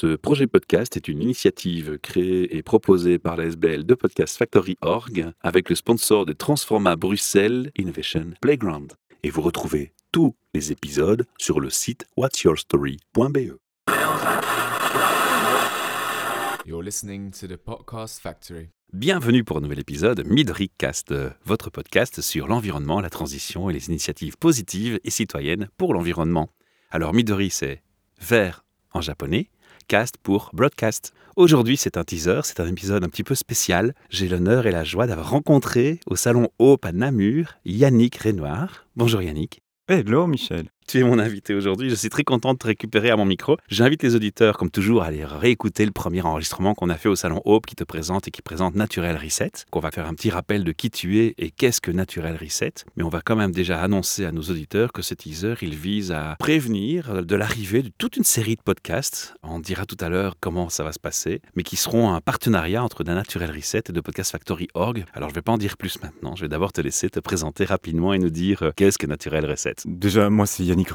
Ce projet podcast est une initiative créée et proposée par la SBL de Podcast Factory Org avec le sponsor de Transforma Bruxelles Innovation Playground. Et vous retrouvez tous les épisodes sur le site whatsyourstory.be. You're listening to the Podcast Factory. Bienvenue pour un nouvel épisode Midoricast, votre podcast sur l'environnement, la transition et les initiatives positives et citoyennes pour l'environnement. Alors Midori, c'est vert en japonais, pour broadcast. Aujourd'hui, c'est un teaser, c'est un épisode un petit peu spécial. J'ai l'honneur et la joie d'avoir rencontré au salon Hope à Namur Yannick Renoir. Bonjour Yannick. Hello Michel. Tu es mon invité aujourd'hui. Je suis très content de te récupérer à mon micro. J'invite les auditeurs, comme toujours, à aller réécouter le premier enregistrement qu'on a fait au Salon Hope qui te présente et qui présente Naturel Reset. Qu'on va faire un petit rappel de qui tu es et qu'est-ce que Naturel Reset. Mais on va quand même déjà annoncer à nos auditeurs que ce teaser, il vise à prévenir de l'arrivée de toute une série de podcasts. On dira tout à l'heure comment ça va se passer, mais qui seront un partenariat entre Naturel Reset et de Podcast Factory Org. Alors je ne vais pas en dire plus maintenant. Je vais d'abord te laisser te présenter rapidement et nous dire euh, qu'est-ce que Naturel Reset. Déjà, moi c'est Yannick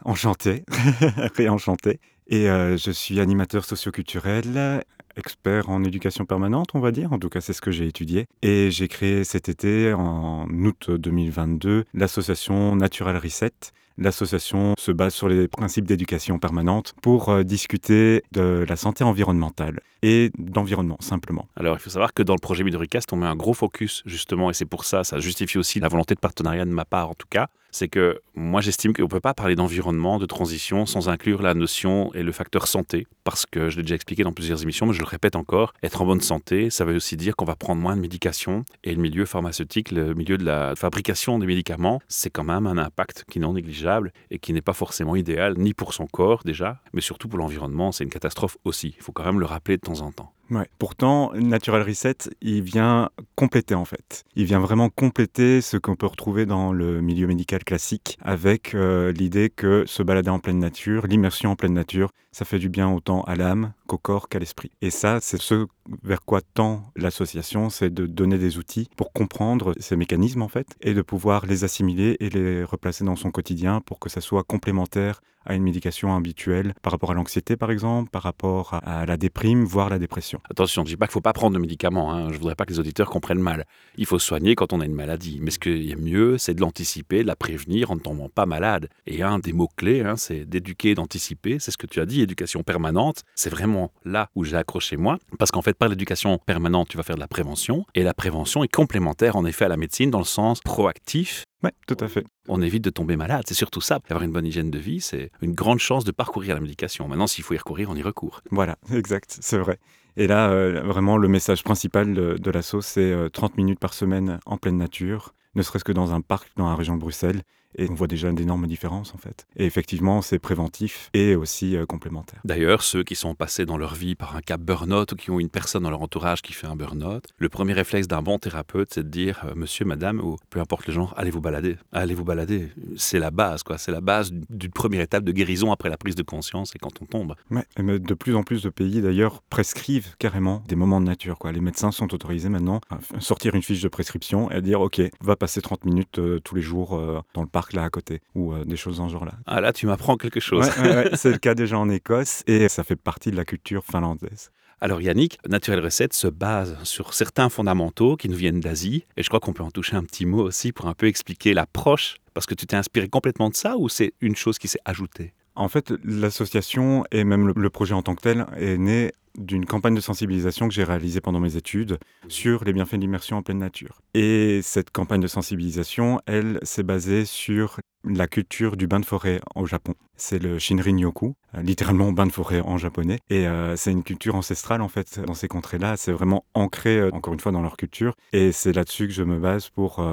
enchanté, réenchanté. Et euh, je suis animateur socioculturel, expert en éducation permanente, on va dire. En tout cas, c'est ce que j'ai étudié. Et j'ai créé cet été, en août 2022, l'association Natural Reset. L'association se base sur les principes d'éducation permanente pour euh, discuter de la santé environnementale et d'environnement, simplement. Alors, il faut savoir que dans le projet Midoricast, on met un gros focus, justement, et c'est pour ça, ça justifie aussi la volonté de partenariat de ma part, en tout cas, c'est que moi j'estime qu'on ne peut pas parler d'environnement, de transition sans inclure la notion et le facteur santé, parce que je l'ai déjà expliqué dans plusieurs émissions, mais je le répète encore, être en bonne santé, ça veut aussi dire qu'on va prendre moins de médications, et le milieu pharmaceutique, le milieu de la fabrication des médicaments, c'est quand même un impact qui non négligeable et qui n'est pas forcément idéal, ni pour son corps déjà, mais surtout pour l'environnement, c'est une catastrophe aussi, il faut quand même le rappeler de temps en temps. Pourtant, Natural Reset, il vient compléter en fait. Il vient vraiment compléter ce qu'on peut retrouver dans le milieu médical classique avec euh, l'idée que se balader en pleine nature, l'immersion en pleine nature, ça fait du bien autant à l'âme qu'au corps qu'à l'esprit. Et ça, c'est ce vers quoi tend l'association, c'est de donner des outils pour comprendre ces mécanismes en fait et de pouvoir les assimiler et les replacer dans son quotidien pour que ça soit complémentaire à une médication habituelle par rapport à l'anxiété par exemple, par rapport à la déprime, voire la dépression. Attention, je ne dis pas qu'il ne faut pas prendre de médicaments, hein. je ne voudrais pas que les auditeurs comprennent mal. Il faut soigner quand on a une maladie, mais ce qui est mieux, c'est de l'anticiper, de la prévenir en ne tombant pas malade. Et un des mots-clés, hein, c'est d'éduquer, d'anticiper, c'est ce que tu as dit, éducation permanente, c'est vraiment là où j'ai accroché moi, parce qu'en fait, par l'éducation permanente, tu vas faire de la prévention, et la prévention est complémentaire en effet à la médecine dans le sens proactif oui, tout à fait. On évite de tomber malade, c'est surtout ça. Avoir une bonne hygiène de vie, c'est une grande chance de parcourir la médication. Maintenant, s'il faut y recourir, on y recourt. Voilà, exact, c'est vrai. Et là, euh, vraiment, le message principal de, de la sauce, c'est 30 euh, minutes par semaine en pleine nature, ne serait-ce que dans un parc dans la région de Bruxelles, et on voit déjà d'énormes différences en fait. Et effectivement, c'est préventif et aussi euh, complémentaire. D'ailleurs, ceux qui sont passés dans leur vie par un cap burn-out ou qui ont une personne dans leur entourage qui fait un burn-out, le premier réflexe d'un bon thérapeute, c'est de dire euh, monsieur, madame, ou peu importe le genre, allez vous balader? Allez vous balader? C'est la base, quoi. C'est la base d'une première étape de guérison après la prise de conscience et quand on tombe. Ouais, mais de plus en plus de pays d'ailleurs prescrivent carrément des moments de nature. Quoi. Les médecins sont autorisés maintenant à sortir une fiche de prescription et à dire ok, va passer 30 minutes euh, tous les jours dans le parc là à côté ou euh, des choses dans ce genre-là. Ah là, tu m'apprends quelque chose. c'est le cas déjà en Écosse et ça fait partie de la culture finlandaise. Alors Yannick, Naturel Reset se base sur certains fondamentaux qui nous viennent d'Asie et je crois qu'on peut en toucher un petit mot aussi pour un peu expliquer l'approche parce que tu t'es inspiré complètement de ça ou c'est une chose qui s'est ajoutée? En fait, l'association et même le, projet en tant que tel est né d'une campagne de sensibilisation que j'ai réalisée pendant mes études sur les bienfaits de l'immersion en pleine nature. Et cette campagne de sensibilisation, elle, s'est basée sur la culture du bain de forêt au Japon. C'est le Shinrin-yoku, euh, littéralement bain de forêt en japonais. Et euh, c'est une culture ancestrale, en fait, dans ces contrées-là. C'est vraiment ancré, euh, encore une fois, dans leur culture. Et c'est là-dessus que je me base pour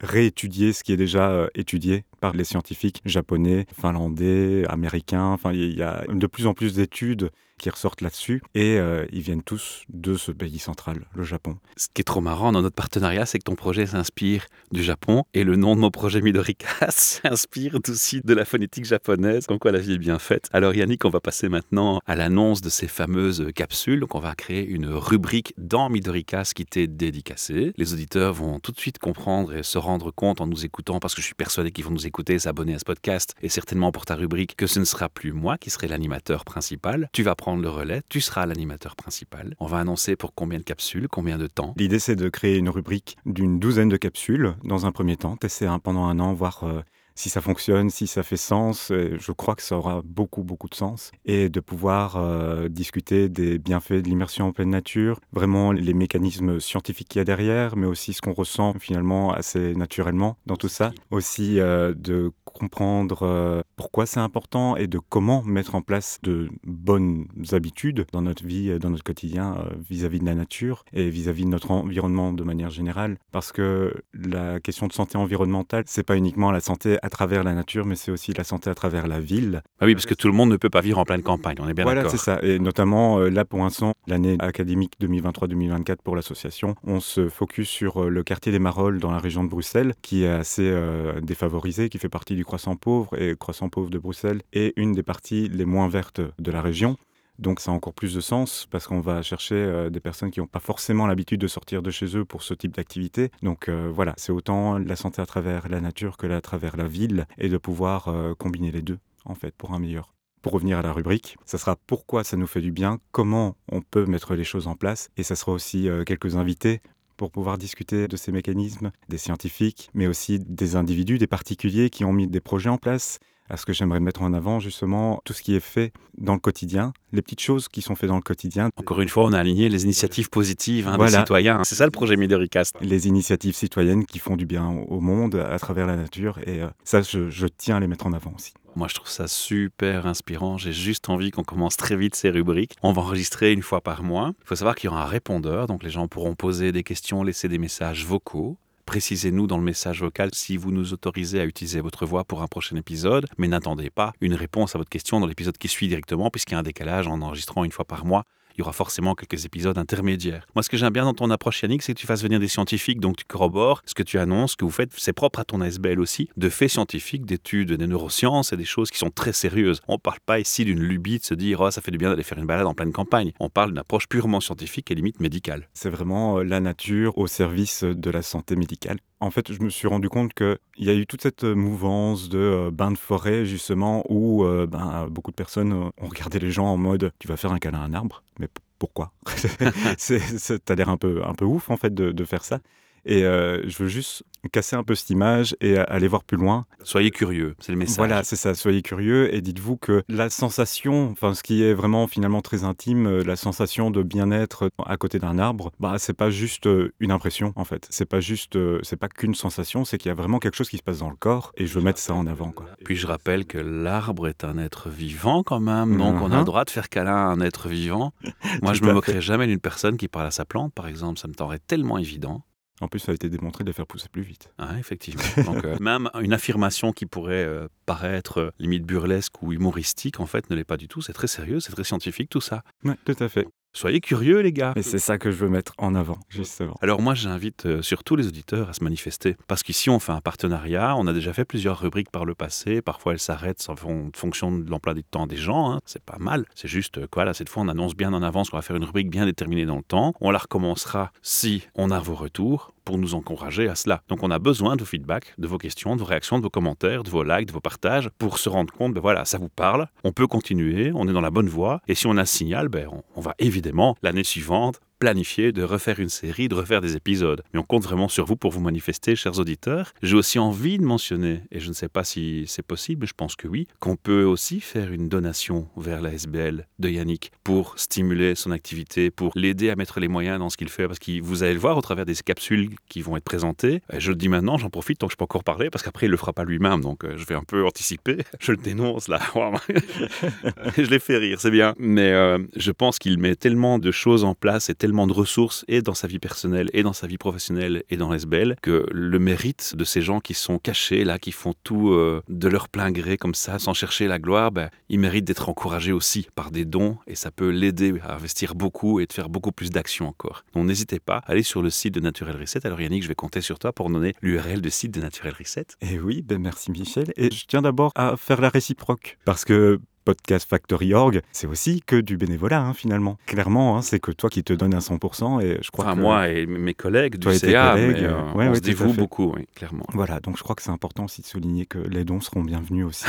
réétudier ce qui est déjà étudié par les scientifiques japonais, finlandais, américains. Enfin, il y a de plus en plus d'études qui ressortent là-dessus et euh, ils viennent tous de ce pays central, le Japon. Ce qui est trop marrant dans notre partenariat, c'est que ton projet s'inspire du Japon et le nom de mon projet Midorika s'inspire aussi de la phonétique japonaise, comme quoi la vie est bien faite. Alors Yannick, on va passer maintenant à l'annonce de ces fameuses capsules. Donc on va créer une rubrique dans Midoricast qui t'est dédicacée. Les auditeurs vont tout de suite comprendre et se rendre compte en nous écoutant parce que je suis persuadé qu'ils vont nous écouter, s'abonner à ce podcast et certainement pour ta rubrique que ce ne sera plus moi qui serai l'animateur principal. Tu vas prendre le relais, tu seras l'animateur principal. On va annoncer pour combien de capsules, combien de temps. L'idée, c'est de créer une rubrique d'une douzaine de capsules dans un premier temps, tester un, pendant un an, voir euh, si ça fonctionne, si ça fait sens. Je crois que ça aura beaucoup, beaucoup de sens. Et de pouvoir euh, discuter des bienfaits de l'immersion en pleine nature, vraiment les mécanismes scientifiques qu'il y a derrière, mais aussi ce qu'on ressent finalement assez naturellement dans tout ça. Aussi euh, de comprendre euh, pourquoi c'est important et de comment mettre en place de bonnes habitudes dans notre vie, euh, dans notre quotidien euh, vis-à-vis de la nature et vis-à-vis de notre environnement de manière générale. Parce que la question de santé environnementale, c'est pas uniquement la santé à travers la nature, mais c'est aussi la santé à travers la ville. Ah oui, parce que tout le monde ne peut pas vivre en pleine campagne, on est bien Voilà, d'accord. c'est ça. Et notamment, là, pour l'instant, l'année académique 2023-2024 pour l'association, on se focus sur le quartier des Marolles dans la région de Bruxelles, qui est assez euh, défavorisé, qui fait partie du croissant pauvre et croissant pauvre de Bruxelles, et une des parties les moins vertes de la région. Donc ça a encore plus de sens parce qu'on va chercher euh, des personnes qui n'ont pas forcément l'habitude de sortir de chez eux pour ce type d'activité. Donc euh, voilà, c'est autant la santé à travers la nature que à travers la ville et de pouvoir euh, combiner les deux en fait pour un meilleur. Pour revenir à la rubrique, ça sera pourquoi ça nous fait du bien, comment on peut mettre les choses en place et ça sera aussi quelques invités pour pouvoir discuter de ces mécanismes, des scientifiques, mais aussi des individus, des particuliers qui ont mis des projets en place. À ce que j'aimerais mettre en avant, justement, tout ce qui est fait dans le quotidien, les petites choses qui sont faites dans le quotidien, Encore une fois, on a aligné les initiatives positives hein, des citoyens. C'est ça le projet Midoricast. les initiatives citoyennes qui font du bien au monde à travers la nature. Et euh, ça, je, je tiens à les mettre en avant aussi. Moi, je trouve ça super inspirant. J'ai juste envie qu'on commence très vite ces rubriques. On va enregistrer une fois par mois. Il faut savoir qu'il y aura un répondeur, donc les gens pourront poser des questions, laisser des messages vocaux. Précisez-nous dans le message vocal si vous nous autorisez à utiliser votre voix pour un prochain épisode, mais n'attendez pas une réponse à votre question dans l'épisode qui suit directement, puisqu'il y a un décalage en enregistrant une fois par mois. Il y aura forcément quelques épisodes intermédiaires. Moi, ce que j'aime bien dans ton approche, Yannick, c'est que tu fasses venir des scientifiques, donc tu corrobores ce que tu annonces, ce que vous faites, c'est propre à ton ASBL aussi, de faits scientifiques, d'études, des neurosciences et des choses qui sont très sérieuses. On ne parle pas ici d'une lubie de se dire, oh, ça fait du bien d'aller faire une balade en pleine campagne. On parle d'une approche purement scientifique et limite médicale. C'est vraiment euh, la nature au service de la santé médicale. En fait, je me suis rendu compte qu'il y a eu toute cette mouvance de euh, bains de forêt, justement, où euh, ben, beaucoup de personnes euh, ont regardé les gens en mode Tu vas faire un câlin à un arbre? Mais pourquoi? C'est- T'as l'air un peu, un peu ouf, en fait, de faire ça. Et euh, je veux juste casser un peu cette image et aller voir plus loin. Soyez curieux, c'est le message. Voilà, c'est ça, soyez curieux et dites-vous que la sensation, enfin ce qui est vraiment finalement très intime, euh, la sensation de bien-être à côté d'un arbre, bah c'est pas juste euh, une impression en fait, c'est pas juste, euh, c'est pas qu'une sensation, c'est qu'il y a vraiment quelque chose qui se passe dans le corps et je veux mettre ça en avant quoi. Puis je rappelle que l'arbre est un être vivant quand même, donc on a le Mhm. droit de faire câlin à un être vivant. Moi, je me moquerai jamais d'une personne qui parle à sa plante, par exemple, ça me paraît tellement évident. En plus, ça a été démontré de les faire pousser plus vite. Ouais, effectivement. Donc, euh, même une affirmation qui pourrait euh, paraître euh, limite burlesque ou humoristique, en fait, ne l'est pas du tout. C'est très sérieux, c'est très scientifique, tout ça. Ouais, tout à fait. Soyez curieux, les gars. Et c'est ça que je veux mettre en avant, justement. Alors moi, j'invite euh, surtout les auditeurs à se manifester. Parce qu'ici, on fait un partenariat. On a déjà fait plusieurs rubriques par le passé. Parfois, elles s'arrêtent en fon- fonction de l'emploi du temps des gens. hein. C'est pas mal. C'est juste, quoi, là, cette fois, on annonce bien en avance qu'on va faire une rubrique bien déterminée dans le temps. On la recommencera si on a vos retours pour nous encourager à cela. Donc, on a besoin de vos feedbacks, de vos questions, de vos réactions, de vos commentaires, de vos likes, de vos partages pour se rendre compte, ben voilà, ça vous parle. On peut continuer. On est dans la bonne voie. Et si on a un signal, ben, on, on va évidemment, l'année suivante, planifier de refaire une série, de refaire des épisodes. Mais on compte vraiment sur vous pour vous manifester, chers auditeurs. J'ai aussi envie de mentionner, et je ne sais pas si c'est possible, mais je pense que oui, qu'on peut aussi faire une donation vers la SBL de Yannick pour stimuler son activité, pour l'aider à mettre les moyens dans ce qu'il fait, parce que vous allez le voir au travers des capsules qui vont être présentées. Je le dis maintenant, j'en profite tant que je peux encore parler, parce qu'après il le fera pas lui-même, donc euh, je vais un peu anticiper. Je le dénonce là. je l'ai fait rire, c'est bien. Mais euh, je pense qu'il met tellement de choses en place et tellement de ressources, et dans sa vie personnelle, et dans sa vie professionnelle, et dans l'SBL, que le mérite de ces gens qui sont cachés là, qui font tout euh, de leur plein gré comme ça, sans chercher la gloire, ben, ils méritent d'être encouragés aussi par des dons, et ça peut l'aider à investir beaucoup et de faire beaucoup plus d'actions encore. Donc n'hésitez pas, allez sur le site de Naturel Reset. Alors Yannick, je vais compter sur toi pour donner l'URL du site de Naturel Reset. Et oui, ben merci Michel. Et je tiens d'abord à faire la réciproque. Parce que Podcast Factory Org, c'est aussi que du bénévolat hein, finalement. Clairement, hein, c'est que toi qui te donnes à 100% et je crois Enfin, que moi et mes collègues du CA, collègues, mais, euh, ouais, on ouais, se dévoue beaucoup, oui, clairement. voilà, donc je crois que c'est important aussi de souligner que les dons seront bienvenus aussi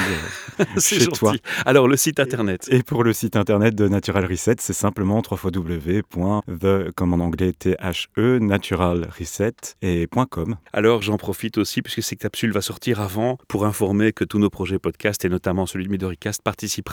euh, chez gentil. toi. Alors, le site internet. Et pour le site internet de Natural Reset, c'est simplement www.the, comme en anglais, T-H-E, Natural Reset et .com. Alors, j'en profite aussi, puisque cette capsule va sortir avant, pour informer que tous nos projets podcast, et notamment celui de Midoricast,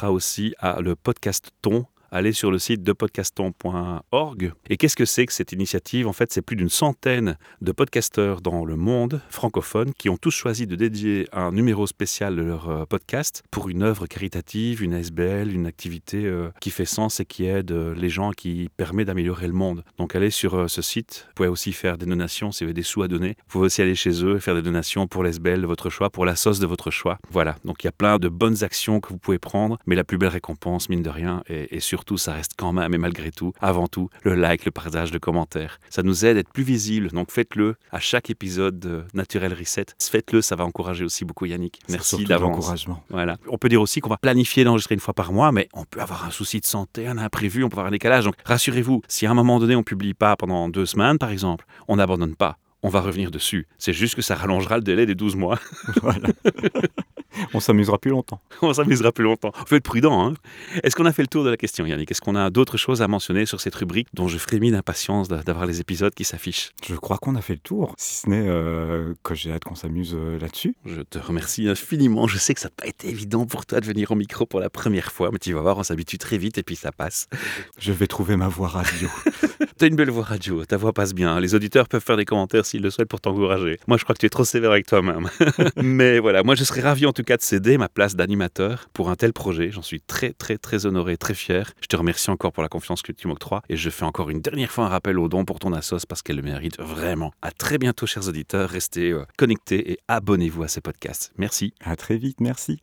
aussi à le podcast Ton. Allez sur le site de podcaston.org. Et qu'est-ce que c'est que cette initiative? En fait, c'est plus d'une centaine de podcasteurs dans le monde francophone qui ont tous choisi de dédier un numéro spécial de leur euh, podcast pour une œuvre caritative, une ASBL, une activité euh, qui fait sens et qui aide euh, les gens, qui permet d'améliorer le monde. Donc allez sur ce site. Vous pouvez aussi faire des donations si vous avez des sous à donner. Vous pouvez aussi aller chez eux et faire des donations pour l'ASBL de votre choix, pour la sauce de votre choix. Voilà. Donc il y a plein de bonnes actions que vous pouvez prendre, mais la plus belle récompense, mine de rien, et, et surtout, ça reste quand même, et malgré tout, avant tout, le like, le partage, le commentaire. Ça nous aide à être plus visible. Donc faites-le à chaque épisode de Naturel Reset. Faites-le, ça va encourager aussi beaucoup Yannick. Merci surtout d'avance. l'encouragement. Voilà. On peut dire aussi qu'on va planifier d'enregistrer une fois par mois, mais on peut avoir un souci de santé, un imprévu, on peut avoir un décalage. Donc rassurez-vous, si à un moment donné on publie pas pendant deux semaines, par exemple, on n'abandonne pas. On va revenir dessus. C'est juste que ça rallongera le délai des 12 mois. Voilà. On s'amusera plus longtemps. on s'amusera plus longtemps. Faut être prudent. Hein Est-ce qu'on a fait le tour de la question, Yannick? Est-ce qu'on a d'autres choses à mentionner sur cette rubrique dont je frémis d'impatience d'a- d'avoir les épisodes qui s'affichent? Je crois qu'on a fait le tour, si ce n'est euh, que j'ai hâte qu'on s'amuse euh, là-dessus. Je te remercie infiniment. Je sais que ça n'a pas été évident pour toi de venir au micro pour la première fois, mais tu vas voir, on s'habitue très vite et puis ça passe. Je vais trouver ma voix radio. T'as une belle voix radio, ta voix passe bien. Les auditeurs peuvent faire des commentaires s'ils le souhaitent pour t'encourager. Moi, je crois que tu es trop sévère avec toi-même. Mais voilà, moi, je serais ravi en tout cas de céder ma place d'animateur pour un tel projet. J'en suis très, très, très honoré, très fier. Je te remercie encore pour la confiance que tu m'octroies et je fais encore une dernière fois un rappel au don pour ton assos parce qu'elle le mérite vraiment. À très bientôt, chers auditeurs. Restez euh, connectés et abonnez-vous à ces podcasts. Merci. à très vite, merci.